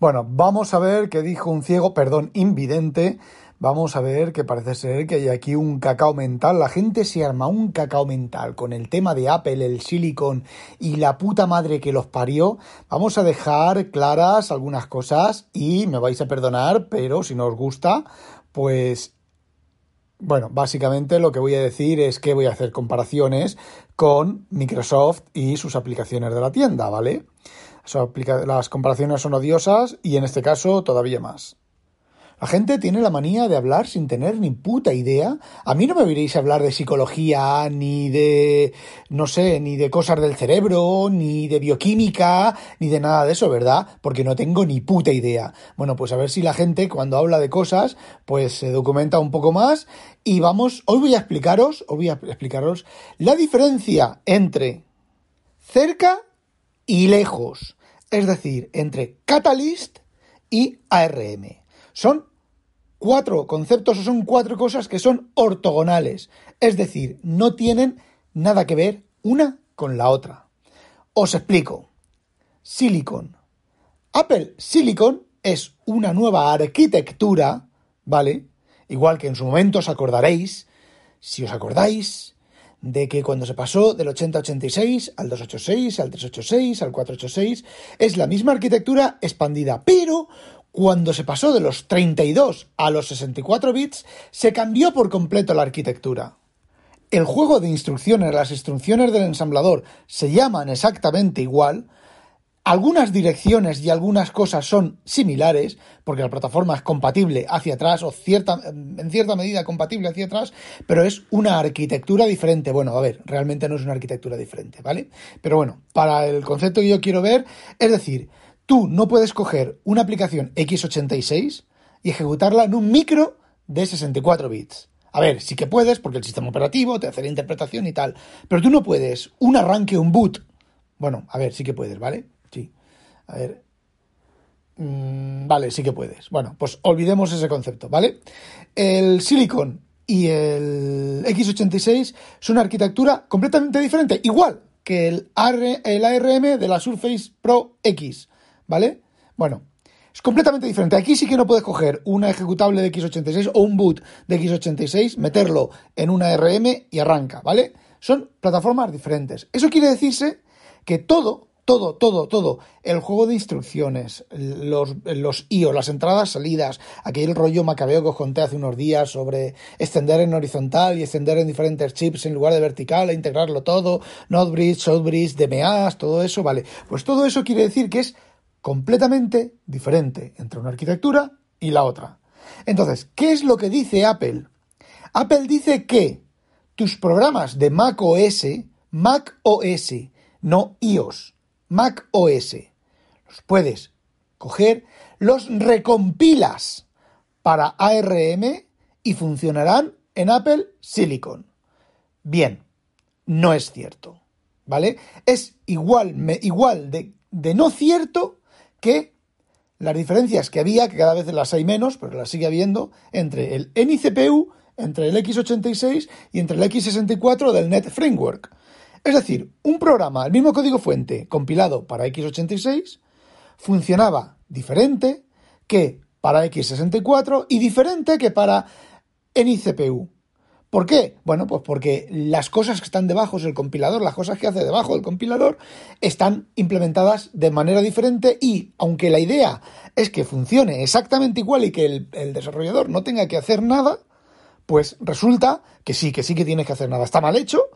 Bueno, vamos a ver qué dijo un ciego, perdón, invidente. Vamos a ver que parece ser que hay aquí un cacao mental. La gente se arma un cacao mental con el tema de Apple, el silicon y la puta madre que los parió. Vamos a dejar claras algunas cosas y me vais a perdonar, pero si no os gusta, pues bueno, básicamente lo que voy a decir es que voy a hacer comparaciones con Microsoft y sus aplicaciones de la tienda, ¿vale? Las comparaciones son odiosas y en este caso todavía más. La gente tiene la manía de hablar sin tener ni puta idea. A mí no me oiréis hablar de psicología, ni de, no sé, ni de cosas del cerebro, ni de bioquímica, ni de nada de eso, ¿verdad? Porque no tengo ni puta idea. Bueno, pues a ver si la gente cuando habla de cosas, pues se documenta un poco más. Y vamos, hoy voy a explicaros, hoy voy a explicaros la diferencia entre cerca y lejos. Es decir, entre Catalyst y ARM. Son cuatro conceptos o son cuatro cosas que son ortogonales, es decir, no tienen nada que ver una con la otra. Os explico. Silicon. Apple Silicon es una nueva arquitectura, ¿vale? Igual que en su momento os acordaréis, si os acordáis, de que cuando se pasó del 8086 al 286, al 386, al 486, es la misma arquitectura expandida, pero cuando se pasó de los 32 a los 64 bits, se cambió por completo la arquitectura. El juego de instrucciones, las instrucciones del ensamblador, se llaman exactamente igual. Algunas direcciones y algunas cosas son similares, porque la plataforma es compatible hacia atrás, o en cierta medida compatible hacia atrás, pero es una arquitectura diferente. Bueno, a ver, realmente no es una arquitectura diferente, ¿vale? Pero bueno, para el concepto que yo quiero ver, es decir, Tú no puedes coger una aplicación x86 y ejecutarla en un micro de 64 bits. A ver, sí que puedes, porque el sistema operativo te hace la interpretación y tal. Pero tú no puedes un arranque, un boot. Bueno, a ver, sí que puedes, ¿vale? A ver. Mm, vale, sí que puedes. Bueno, pues olvidemos ese concepto, ¿vale? El Silicon y el x86 son una arquitectura completamente diferente, igual que el, el ARM de la Surface Pro X. ¿vale? Bueno, es completamente diferente. Aquí sí que no puedes coger una ejecutable de x86 o un boot de x86, meterlo en una RM y arranca, ¿vale? Son plataformas diferentes. Eso quiere decirse que todo, todo, todo, todo, el juego de instrucciones, los, los IO, las entradas, salidas, aquel rollo macabeo que os conté hace unos días sobre extender en horizontal y extender en diferentes chips en lugar de vertical e integrarlo todo, Node-Bridge, Southbridge, DMAs, todo eso, vale. Pues todo eso quiere decir que es completamente diferente entre una arquitectura y la otra. Entonces, ¿qué es lo que dice Apple? Apple dice que tus programas de Mac OS, Mac OS, no iOS, Mac OS, los puedes coger, los recompilas para ARM y funcionarán en Apple Silicon. Bien, no es cierto, ¿vale? Es igual, igual de, de no cierto que las diferencias que había, que cada vez las hay menos, pero las sigue habiendo, entre el NICPU, entre el x86 y entre el x64 del Net Framework. Es decir, un programa, el mismo código fuente, compilado para x86, funcionaba diferente que para x64 y diferente que para NICPU. ¿Por qué? Bueno, pues porque las cosas que están debajo del compilador, las cosas que hace debajo del compilador, están implementadas de manera diferente y, aunque la idea es que funcione exactamente igual y que el, desarrollador no tenga que hacer nada, pues resulta que sí, que sí que tienes que hacer nada. Está mal hecho.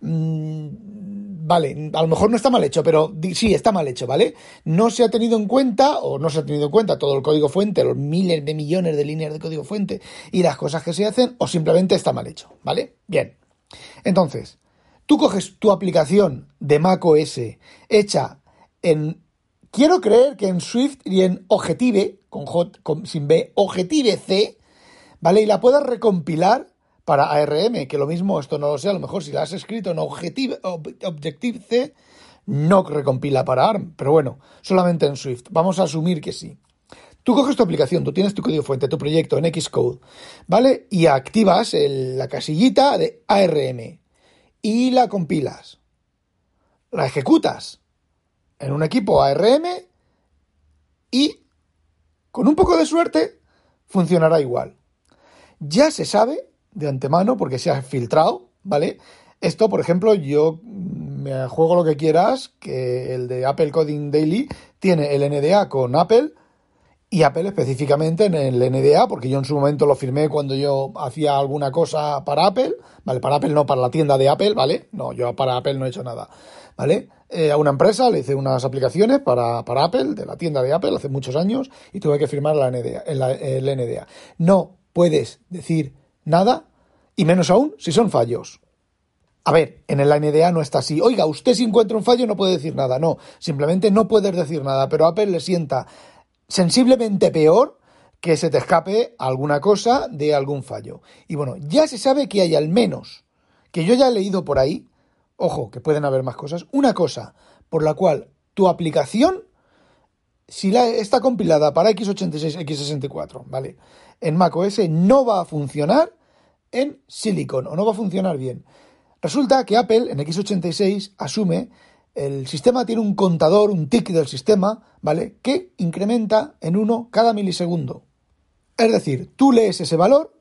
Mm, vale, a lo mejor no está mal hecho, pero sí, está mal hecho, ¿vale? No se ha tenido en cuenta, o no se ha tenido en cuenta todo el código fuente, los miles de millones de líneas de código fuente y las cosas que se hacen, o simplemente está mal hecho, ¿vale? Bien. Entonces, tú coges tu aplicación de Mac OS hecha en quiero creer que en Swift y en Objective, con, J, sin B, Objective C, ¿vale? Y la puedas recompilar para ARM, que lo mismo, esto no lo sé, a lo mejor si la has escrito en Objective, Objective C, no recompila para ARM, pero bueno, solamente en Swift. Vamos a asumir que sí. Tú coges tu aplicación, tú tienes tu código fuente, tu proyecto en Xcode, ¿vale? Y activas la casillita de ARM y la compilas. La ejecutas en un equipo ARM y, con un poco de suerte, funcionará igual. Ya se sabe de antemano, porque se ha filtrado, ¿vale? Esto, por ejemplo, yo me juego lo que quieras, que el de Apple Coding Daily tiene el NDA con Apple y Apple específicamente en el NDA, porque yo en su momento lo firmé cuando yo hacía alguna cosa para Apple, ¿vale? Para Apple no, para la tienda de Apple, ¿vale? No, yo para Apple no he hecho nada, ¿vale? Eh, a una empresa le hice unas aplicaciones para, para, Apple, de la tienda de Apple, hace muchos años, y tuve que firmar la NDA, el NDA. No puedes decir nada, y menos aún si son fallos. A ver, en el NDA no está así. Oiga, usted si encuentra un fallo no puede decir nada. No, simplemente no puedes decir nada, pero Apple le sienta sensiblemente peor que se te escape alguna cosa de algún fallo. Y bueno, ya se sabe que hay al menos, que yo ya he leído por ahí, ojo, que pueden haber más cosas, una cosa por la cual tu aplicación, si la, está compilada para x86, x64, ¿vale? En macOS no va a funcionar en Silicon o no va a funcionar bien. Resulta que Apple en x86 asume el sistema tiene un contador, un tick del sistema, ¿vale? Que incrementa en uno cada milisegundo. Es decir, tú lees ese valor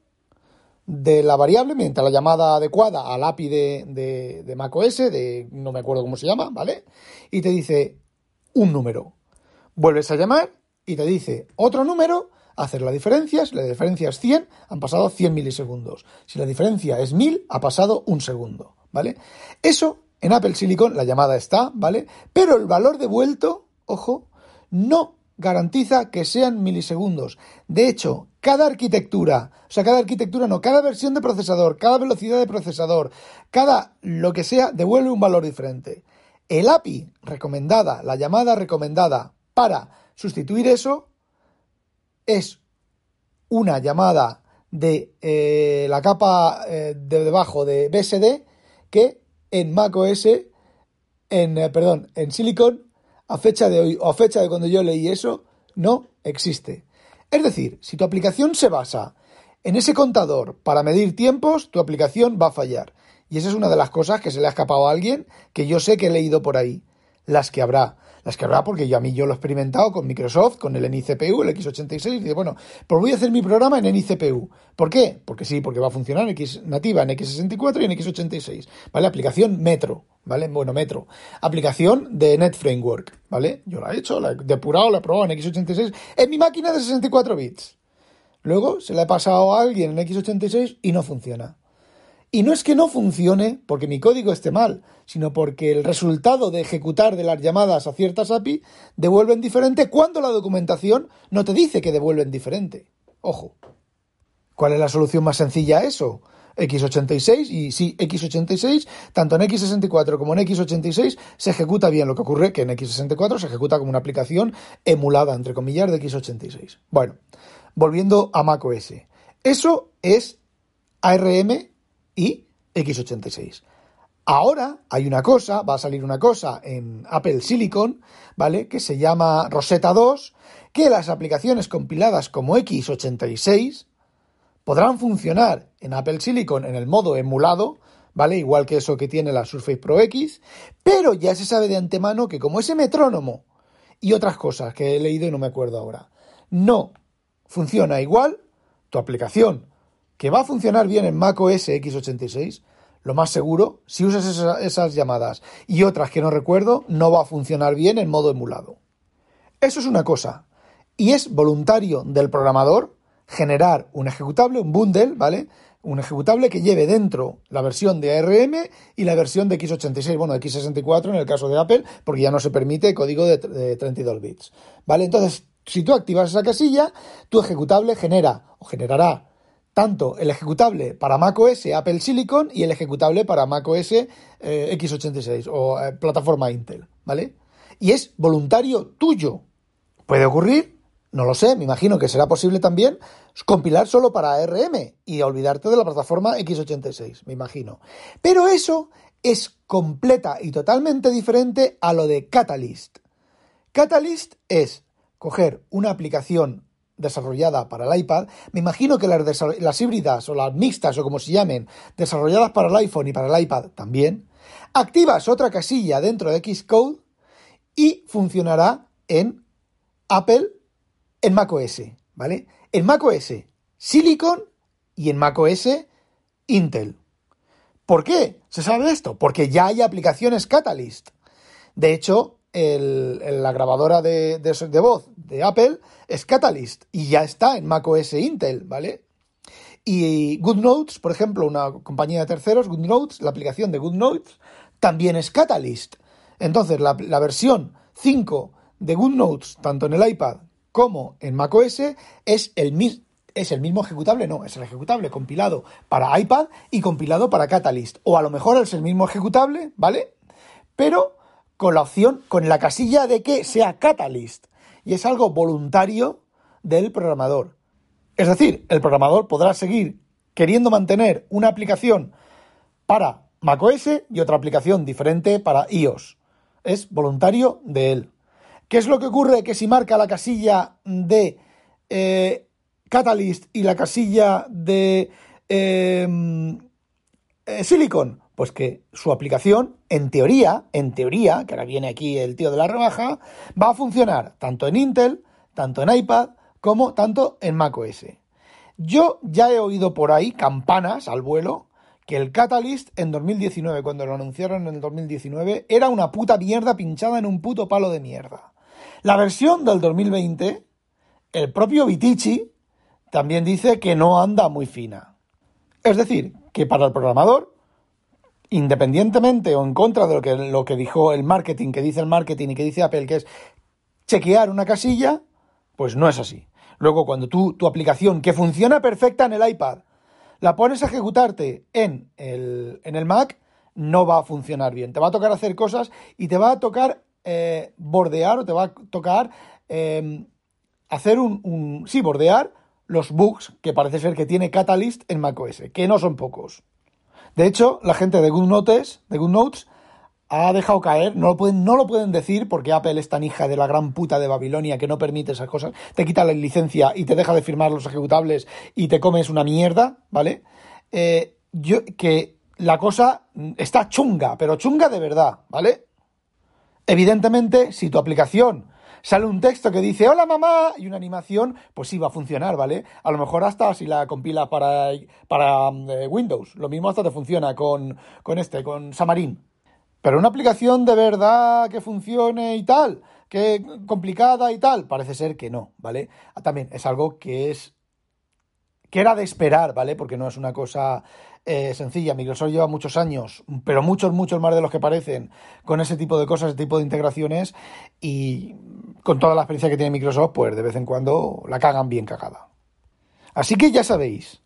de la variable mediante la llamada adecuada al API de, de, macOS, de no me acuerdo cómo se llama, ¿vale? Y te dice un número. Vuelves a llamar y te dice otro número, hacer la diferencia, si la diferencia es 100, han pasado 100 milisegundos. Si la diferencia es 1000, ha pasado un segundo, ¿vale? Eso en Apple Silicon la llamada está, ¿vale? Pero el valor devuelto, ojo, no garantiza que sean milisegundos. De hecho, cada arquitectura, o sea, cada arquitectura no, cada versión de procesador, cada velocidad de procesador, cada lo que sea, devuelve un valor diferente. El API recomendada, la llamada recomendada para sustituir eso, es una llamada de eh, la capa eh, de debajo de BSD que en macOS, en, eh, perdón, en Silicon, a fecha de hoy o a fecha de cuando yo leí eso, no existe. Es decir, si tu aplicación se basa en ese contador para medir tiempos, tu aplicación va a fallar. Y esa es una de las cosas que se le ha escapado a alguien que yo sé que he leído por ahí. Las que habrá las que habrá, porque yo a mí yo lo he experimentado con Microsoft, con el NICPU, el x86, y dice, bueno, pues voy a hacer mi programa en NICPU. ¿Por qué? Porque sí, porque va a funcionar en X nativa en x64 y en x86, ¿vale? Aplicación Metro, ¿vale? Bueno, Metro. Aplicación de Net Framework, ¿vale? Yo la he hecho, la he depurado, la he probado en x86 en mi máquina de 64 bits. Luego se la he pasado a alguien en x86 y no funciona. Y no es que no funcione porque mi código esté mal, sino porque el resultado de ejecutar de las llamadas a ciertas API devuelven diferente cuando la documentación no te dice que devuelven diferente. Ojo. ¿Cuál es la solución más sencilla a eso? x86 y sí, x86, tanto en x64 como en x86 se ejecuta bien. Lo que ocurre que en x64 se ejecuta como una aplicación emulada, entre comillas, de x86. Bueno, volviendo a macOS. Eso es ARM y x86. Ahora hay una cosa, va a salir una cosa en Apple Silicon, ¿vale? Que se llama Rosetta 2, que las aplicaciones compiladas como x86 podrán funcionar en Apple Silicon en el modo emulado, ¿vale? Igual que eso que tiene la Surface Pro X, pero ya se sabe de antemano que como ese metrónomo y otras cosas que he leído y no me acuerdo ahora, no funciona igual, tu aplicación que va a funcionar bien en macOS x86, lo más seguro, si usas esas, llamadas y otras que no recuerdo, no va a funcionar bien en modo emulado. Eso es una cosa. Y es voluntario del programador generar un ejecutable, un bundle, ¿vale? Un ejecutable que lleve dentro la versión de ARM y la versión de x86, bueno, de x64 en el caso de Apple, porque ya no se permite código de, de 32 bits, ¿vale? Entonces, si tú activas esa casilla, tu ejecutable genera o generará tanto el ejecutable para macOS Apple Silicon y el ejecutable para macOS eh, x86 o eh, plataforma Intel, ¿vale? y es voluntario tuyo. Puede ocurrir, no lo sé, me imagino que será posible también compilar solo para ARM y olvidarte de la plataforma x86, me imagino. Pero eso es completa y totalmente diferente a lo de Catalyst. Catalyst es coger una aplicación desarrollada para el iPad, me imagino que las, híbridas o las mixtas o como se llamen, desarrolladas para el iPhone y para el iPad también, activas otra casilla dentro de Xcode y funcionará en Apple, en macOS, ¿vale? En macOS Silicon y en macOS Intel. ¿Por qué se sabe esto? Porque ya hay aplicaciones Catalyst. De hecho, la grabadora de, voz de Apple es Catalyst y ya está en macOS Intel, ¿vale? Y GoodNotes, por ejemplo, una compañía de terceros, GoodNotes, la aplicación de GoodNotes, también es Catalyst. Entonces, la, la versión 5 de GoodNotes, tanto en el iPad como en macOS, es el, es el mismo ejecutable, no, es el ejecutable compilado para iPad y compilado para Catalyst. O a lo mejor es el mismo ejecutable, ¿vale? Pero con la opción, con la casilla de que sea Catalyst. Y es algo voluntario del programador. Es decir, el programador podrá seguir queriendo mantener una aplicación para macOS y otra aplicación diferente para iOS. Es voluntario de él. ¿Qué es lo que ocurre? Que si marca la casilla de eh, Catalyst y la casilla de eh, eh, Silicon, pues que su aplicación, en teoría, en teoría, que ahora viene aquí el tío de la rebaja, va a funcionar tanto en Intel, tanto en iPad, como tanto en macOS. Yo ya he oído por ahí campanas al vuelo que el Catalyst en 2019, cuando lo anunciaron en el 2019, era una puta mierda pinchada en un puto palo de mierda. La versión del 2020, el propio Vitici también dice que no anda muy fina. Es decir, que para el programador independientemente o en contra de lo que, lo que dijo el marketing, que dice el marketing y que dice Apple, que es chequear una casilla, pues no es así. Luego, cuando tú, tu aplicación, que funciona perfecta en el iPad, la pones a ejecutarte en el, en el Mac, no va a funcionar bien. Te va a tocar hacer cosas y te va a tocar eh, bordear o te va a tocar eh, hacer un, un... Sí, bordear los bugs que parece ser que tiene Catalyst en macOS, que no son pocos. De hecho, la gente de GoodNotes, de GoodNotes ha dejado caer, no lo, pueden, no lo pueden decir porque Apple es tan hija de la gran puta de Babilonia que no permite esas cosas, te quita la licencia y te deja de firmar los ejecutables y te comes una mierda, ¿vale? Eh, yo, que la cosa está chunga, pero chunga de verdad, ¿vale? Evidentemente, si tu aplicación sale un texto que dice hola mamá y una animación, pues sí va a funcionar, ¿vale? A lo mejor hasta si la compila para, para eh, Windows, lo mismo hasta te funciona con, con este, con Xamarin. Pero una aplicación de verdad que funcione y tal, que complicada y tal, parece ser que no, ¿vale? También es algo que es que era de esperar, ¿vale? Porque no es una cosa eh, sencilla. Microsoft lleva muchos años, pero muchos, muchos más de los que parecen, con ese tipo de cosas, ese tipo de integraciones y con toda la experiencia que tiene Microsoft, pues de vez en cuando la cagan bien cagada. Así que ya sabéis,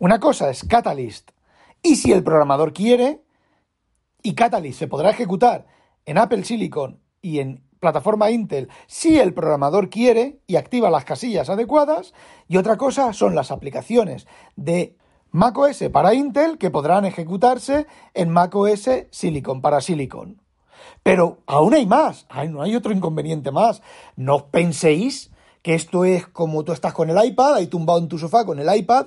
una cosa es Catalyst y si el programador quiere, y Catalyst se podrá ejecutar en Apple Silicon y en plataforma Intel si el programador quiere y activa las casillas adecuadas, y otra cosa son las aplicaciones de macOS para Intel que podrán ejecutarse en macOS Silicon para Silicon. Pero aún hay más, no hay otro inconveniente más. No penséis que esto es como tú estás con el iPad, ahí tumbado en tu sofá con el iPad.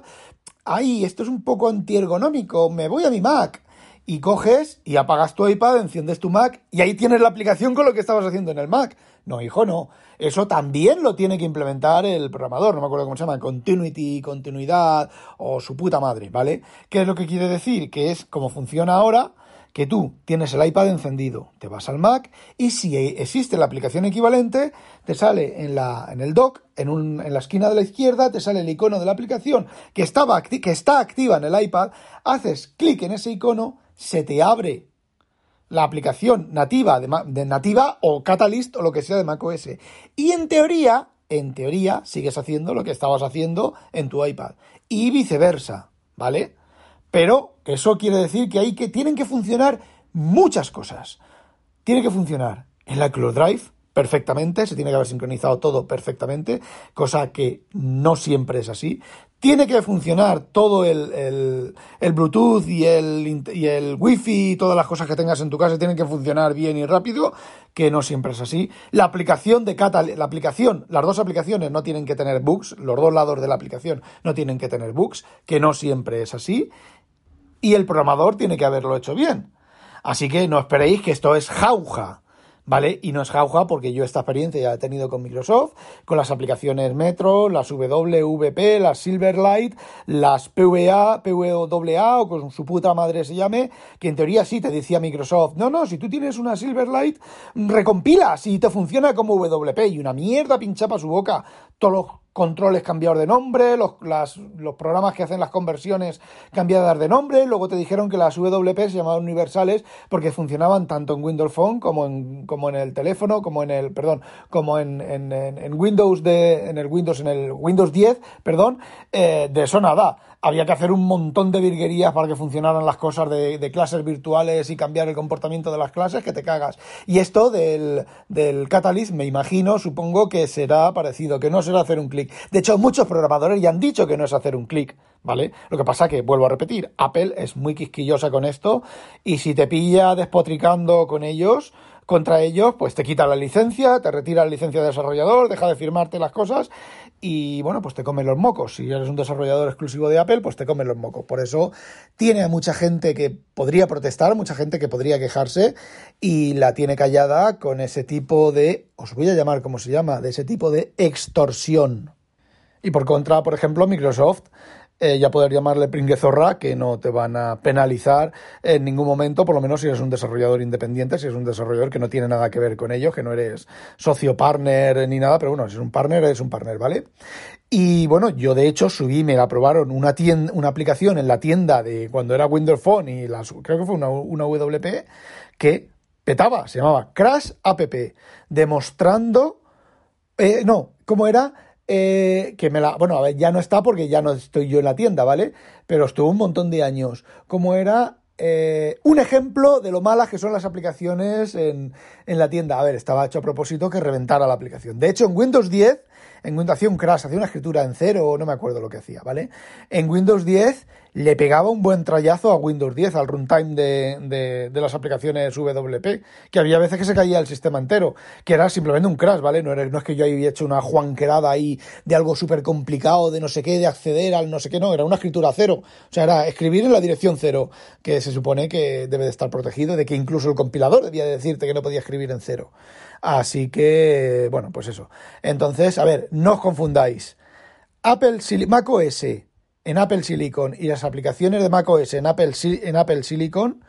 Ay, esto es un poco antiergonómico, me voy a mi Mac. Y coges y apagas tu iPad, enciendes tu Mac y ahí tienes la aplicación con lo que estabas haciendo en el Mac. No, hijo, no. Eso también lo tiene que implementar el programador, no me acuerdo cómo se llama, continuity, continuidad o su puta madre, ¿vale? ¿Qué es lo que quiere decir? Que es como funciona ahora, que tú tienes el iPad encendido, te vas al Mac y si existe la aplicación equivalente, te sale en, la, en el dock, en, un, en la esquina de la izquierda, te sale el icono de la aplicación que, estaba, que está activa en el iPad, haces clic en ese icono, se te abre la aplicación nativa de, nativa o Catalyst o lo que sea de macOS. Y en teoría, en teoría, sigues haciendo lo que estabas haciendo en tu iPad. Y viceversa, ¿vale? Pero eso quiere decir que hay que tienen que funcionar muchas cosas. Tiene que funcionar en la iCloud Drive perfectamente, se tiene que haber sincronizado todo perfectamente, cosa que no siempre es así. Tiene que funcionar todo el, el, Bluetooth y el, y el Wi-Fi y todas las cosas que tengas en tu casa tienen que funcionar bien y rápido, que no siempre es así. La aplicación de Catalyst, la aplicación, las dos aplicaciones no tienen que tener bugs, los dos lados de la aplicación no tienen que tener bugs, que no siempre es así. Y el programador tiene que haberlo hecho bien. Así que no esperéis que esto es jauja. ¿Vale? Y no es jauja porque yo esta experiencia ya he tenido con Microsoft, con las aplicaciones Metro, las WVP, las Silverlight, las PVA, PWA o con su puta madre se llame, que en teoría sí te decía Microsoft, no, no, si tú tienes una Silverlight, recompilas y te funciona como WP y una mierda pinchapa su boca todos controles cambiados de nombre, los, los programas que hacen las conversiones cambiadas de nombre, luego te dijeron que las WP se llamaban universales porque funcionaban tanto en Windows Phone como en, como en el teléfono, como en el, perdón, como en, en, en Windows de, en el Windows, en el Windows 10, perdón, eh, de eso nada había que hacer un montón de virguerías para que funcionaran las cosas de, clases virtuales y cambiar el comportamiento de las clases que te cagas. Y esto del, del Catalyst, me imagino, supongo que será parecido, que no será hacer un clic. De hecho, muchos programadores ya han dicho que no es hacer un clic, ¿vale? Lo que pasa que, vuelvo a repetir, Apple es muy quisquillosa con esto y si te pilla despotricando con ellos, contra ellos, pues te quita la licencia, te retira la licencia de desarrollador, deja de firmarte las cosas y bueno, pues te comen los mocos. Si eres un desarrollador exclusivo de Apple, pues te comen los mocos. Por eso tiene a mucha gente que podría protestar, mucha gente que podría quejarse y la tiene callada con ese tipo de, os voy a llamar como se llama, de ese tipo de extorsión. Y por contra, por ejemplo, Microsoft eh, ya poder llamarle pringuezorra, que no te van a penalizar en ningún momento, por lo menos si eres un desarrollador independiente, si eres un desarrollador que no tiene nada que ver con ellos, que no eres socio partner ni nada, pero bueno, si es un partner, es un partner, ¿vale? Y bueno, yo de hecho subí, me la aprobaron una tienda, una aplicación en la tienda de cuando era Windows Phone y las, creo que fue una, una WP que petaba, se llamaba Crash App, demostrando, eh, no, ¿cómo era? Eh, que me la. Bueno, a ver, ya no está porque ya no estoy yo en la tienda, ¿vale? Pero estuvo un montón de años. Como era eh, un ejemplo de lo malas que son las aplicaciones en, en, la tienda. A ver, estaba hecho a propósito que reventara la aplicación. De hecho, en Windows 10, en Windows hacía un crash, hacía una escritura en cero, no me acuerdo lo que hacía, ¿vale? En Windows 10 le pegaba un buen trayazo a Windows 10, al runtime de, de, las aplicaciones WP, que había veces que se caía el sistema entero, que era simplemente un crash, ¿vale? No, era, no es que yo haya hecho una juanquerada ahí de algo súper complicado, de no sé qué, de acceder al no sé qué, no, era una escritura cero. O sea, era escribir en la dirección cero, que se supone que debe de estar protegido, de que incluso el compilador debía decirte que no podía escribir en cero. Así que, bueno, pues eso. Entonces, a ver, no os confundáis. Apple, Mac OS en Apple Silicon y las aplicaciones de macOS en Apple, en Apple Silicon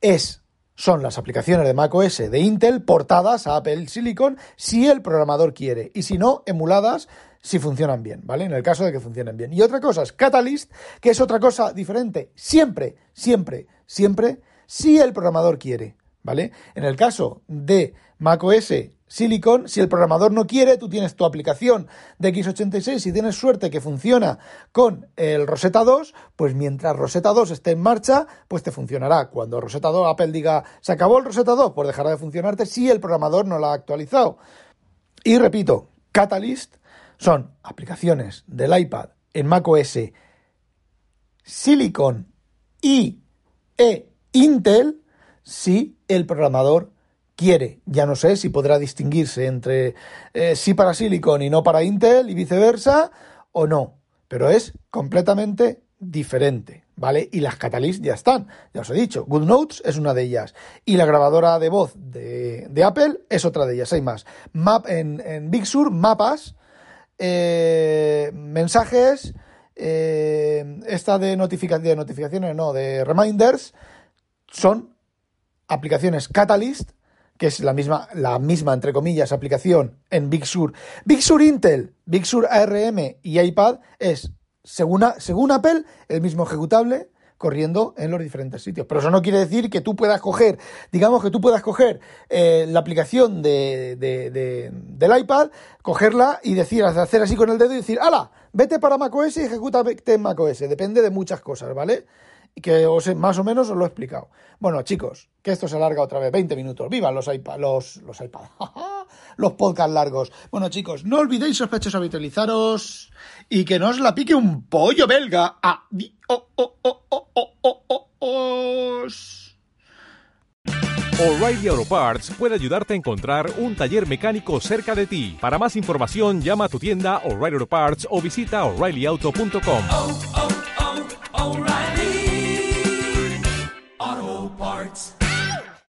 es, son las aplicaciones de macOS de Intel portadas a Apple Silicon si el programador quiere y si no, emuladas si funcionan bien, ¿vale? En el caso de que funcionen bien. Y otra cosa es Catalyst, que es otra cosa diferente, siempre, siempre, siempre, si el programador quiere, ¿vale? En el caso de macOS Silicon, si el programador no quiere, tú tienes tu aplicación de x86 y tienes suerte que funciona con el Rosetta 2, pues mientras Rosetta 2 esté en marcha, pues te funcionará. Cuando Rosetta 2, Apple diga, se acabó el Rosetta 2, pues dejará de funcionarte si el programador no lo ha actualizado. Y repito, Catalyst son aplicaciones del iPad en macOS Silicon y e Intel si el programador quiere. Ya no sé si podrá distinguirse entre eh, sí para Silicon y no para Intel y viceversa o no, pero es completamente diferente, ¿vale? Y las Catalyst ya están, ya os he dicho, GoodNotes es una de ellas y la grabadora de voz de, Apple es otra de ellas, hay más. Map, en, Big Sur, mapas, eh, mensajes, eh, esta de, de notificaciones, no, de reminders, son aplicaciones Catalyst que es la misma, la misma, entre comillas, aplicación en Big Sur. Big Sur Intel, Big Sur ARM y iPad es, según, según Apple, el mismo ejecutable corriendo en los diferentes sitios. Pero eso no quiere decir que tú puedas coger, digamos que tú puedas coger eh, la aplicación de, de, del iPad, cogerla y decir, hacer así con el dedo y decir, ¡hala! Vete para macOS y ejecútate en macOS. Depende de muchas cosas, ¿vale? Que os, más o menos os lo he explicado. Bueno, chicos, que esto se alarga otra vez, 20 minutos. ¡Vivan los iPad, los, los iPad! los podcast largos. Bueno, chicos, no olvidéis sospechosos habitualizaros y que no os la pique un pollo belga. O'Reilly Auto Parts puede ayudarte a encontrar un taller mecánico cerca de ti. Para más información, llama a tu tienda O'Reilly Auto Parts o visita oreillyauto.com.